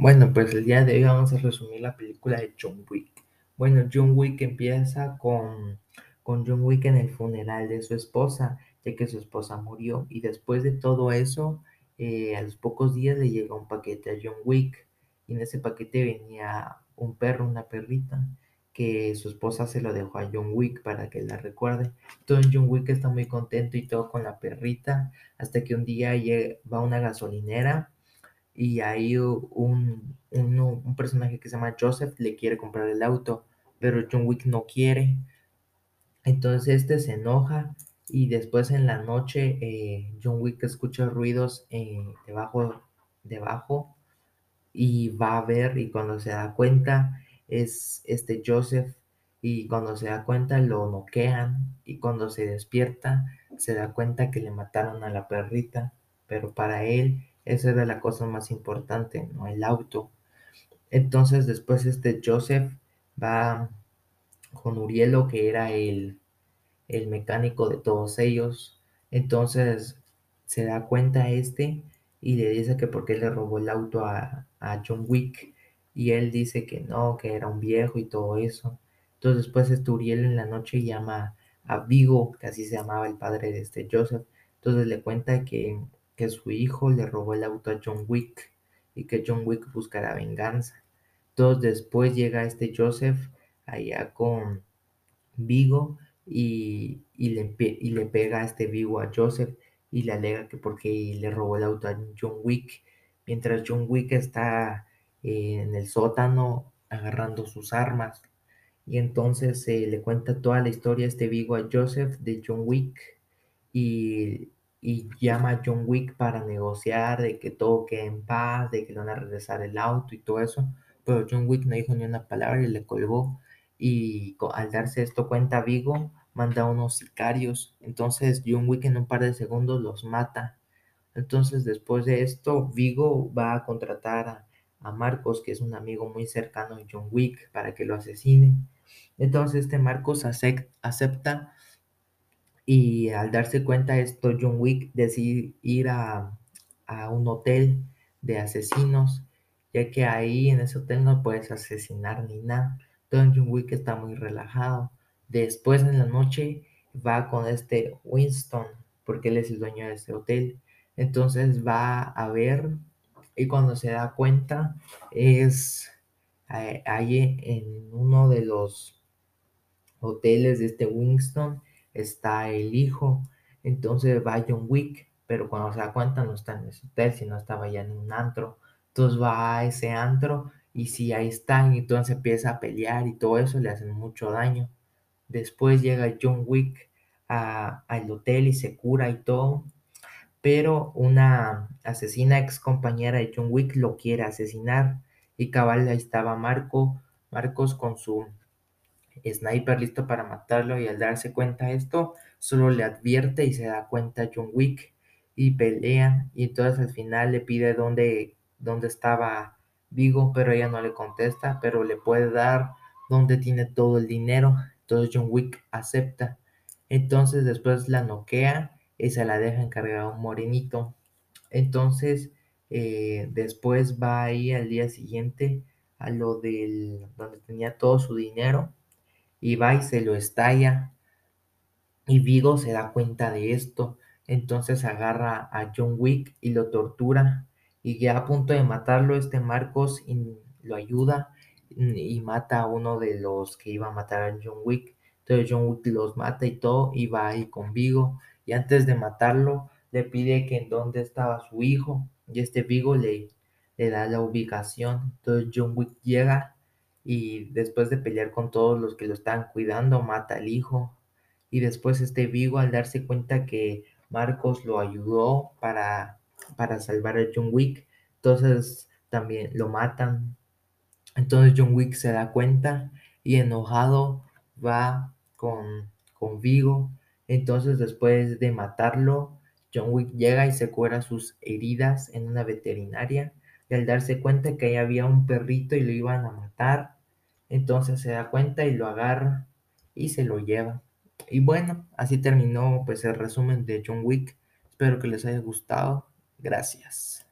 Bueno, pues el día de hoy vamos a resumir la película de John Wick. Bueno, John Wick empieza con, con John Wick en el funeral de su esposa, ya que su esposa murió. Y después de todo eso, eh, a los pocos días le llega un paquete a John Wick. Y en ese paquete venía un perro, una perrita, que su esposa se lo dejó a John Wick para que la recuerde. Entonces John Wick está muy contento y todo con la perrita, hasta que un día va a una gasolinera y ahí un, un, personaje que se llama Joseph le quiere comprar el auto, pero John Wick no quiere. Entonces este se enoja y después en la noche eh, John Wick escucha ruidos eh, debajo, debajo y va a ver y cuando se da cuenta es este Joseph y cuando se da cuenta lo noquean y cuando se despierta se da cuenta que le mataron a la perrita, pero para él esa era la cosa más importante, ¿no? El auto. Entonces después este Joseph va con Urielo, que era el, el mecánico de todos ellos. Entonces se da cuenta este y le dice que porque le robó el auto a, a, John Wick. Y él dice que no, que era un viejo y todo eso. Entonces después este Uriel en la noche llama a Vigo, que así se llamaba el padre de este Joseph. Entonces le cuenta que que su hijo le robó el auto a John Wick y que John Wick buscará venganza. Entonces después llega este Joseph allá con Vigo y, le, y le pega a este Vigo a Joseph y le alega que porque le robó el auto a John Wick, mientras John Wick está eh, en el sótano agarrando sus armas. Y entonces se le cuenta toda la historia este Vigo a Joseph de John Wick y y llama a John Wick para negociar de que todo quede en paz, de que le van a regresar el auto y todo eso. Pero John Wick no dijo ni una palabra y le colgó. Y al darse esto cuenta Vigo, manda a unos sicarios. Entonces John Wick en un par de segundos los mata. Entonces después de esto, Vigo va a contratar a, a Marcos, que es un amigo muy cercano de John Wick, para que lo asesine. Entonces este Marcos acepta y al darse cuenta de esto, John Wick decide ir a, un hotel de asesinos, ya que ahí en ese hotel no puedes asesinar ni nada. Entonces John Wick está muy relajado. Después en la noche va con este Winston, porque él es el dueño de ese hotel. Entonces va a ver y cuando se da cuenta es eh, ahí en uno de los hoteles de este Winston está el hijo, entonces va John Wick, pero cuando se da cuenta no está en ese hotel, sino estaba ya en un antro, entonces va a ese antro y si ahí está, y entonces empieza a pelear y todo eso, le hacen mucho daño. Después llega John Wick al hotel y se cura y todo, pero una asesina ex compañera de John Wick lo quiere asesinar y cabal ahí estaba Marco, Marcos con su Sniper listo para matarlo y al darse cuenta de esto, solo le advierte y se da cuenta John Wick y pelean y entonces al final le pide dónde, dónde estaba Vigo, pero ella no le contesta, pero le puede dar dónde tiene todo el dinero. Entonces John Wick acepta. Entonces después la noquea y se la deja encargada a un morenito. Entonces eh, después va ahí al día siguiente a lo del donde tenía todo su dinero y se lo estalla. Y Vigo se da cuenta de esto, entonces agarra a John Wick y lo tortura. Y ya a punto de matarlo, este Marcos lo ayuda y mata a uno de los que iba a matar a John Wick. Entonces John Wick los mata y todo, y va ahí con Vigo. Y antes de matarlo, le pide que en dónde estaba su hijo. Y este Vigo le, le da la ubicación. Entonces John Wick llega y después de pelear con todos los que lo estaban cuidando, mata al hijo. Y después este Vigo al darse cuenta que Marcos lo ayudó para, para salvar a John Wick, entonces también lo matan. Entonces John Wick se da cuenta y enojado va con, con Vigo. Entonces después de matarlo, John Wick llega y se cura sus heridas en una veterinaria y al darse cuenta que ahí había un perrito y lo iban a matar, entonces se da cuenta y lo agarra y se lo lleva. Y bueno, así terminó pues el resumen de John Wick. Espero que les haya gustado. Gracias.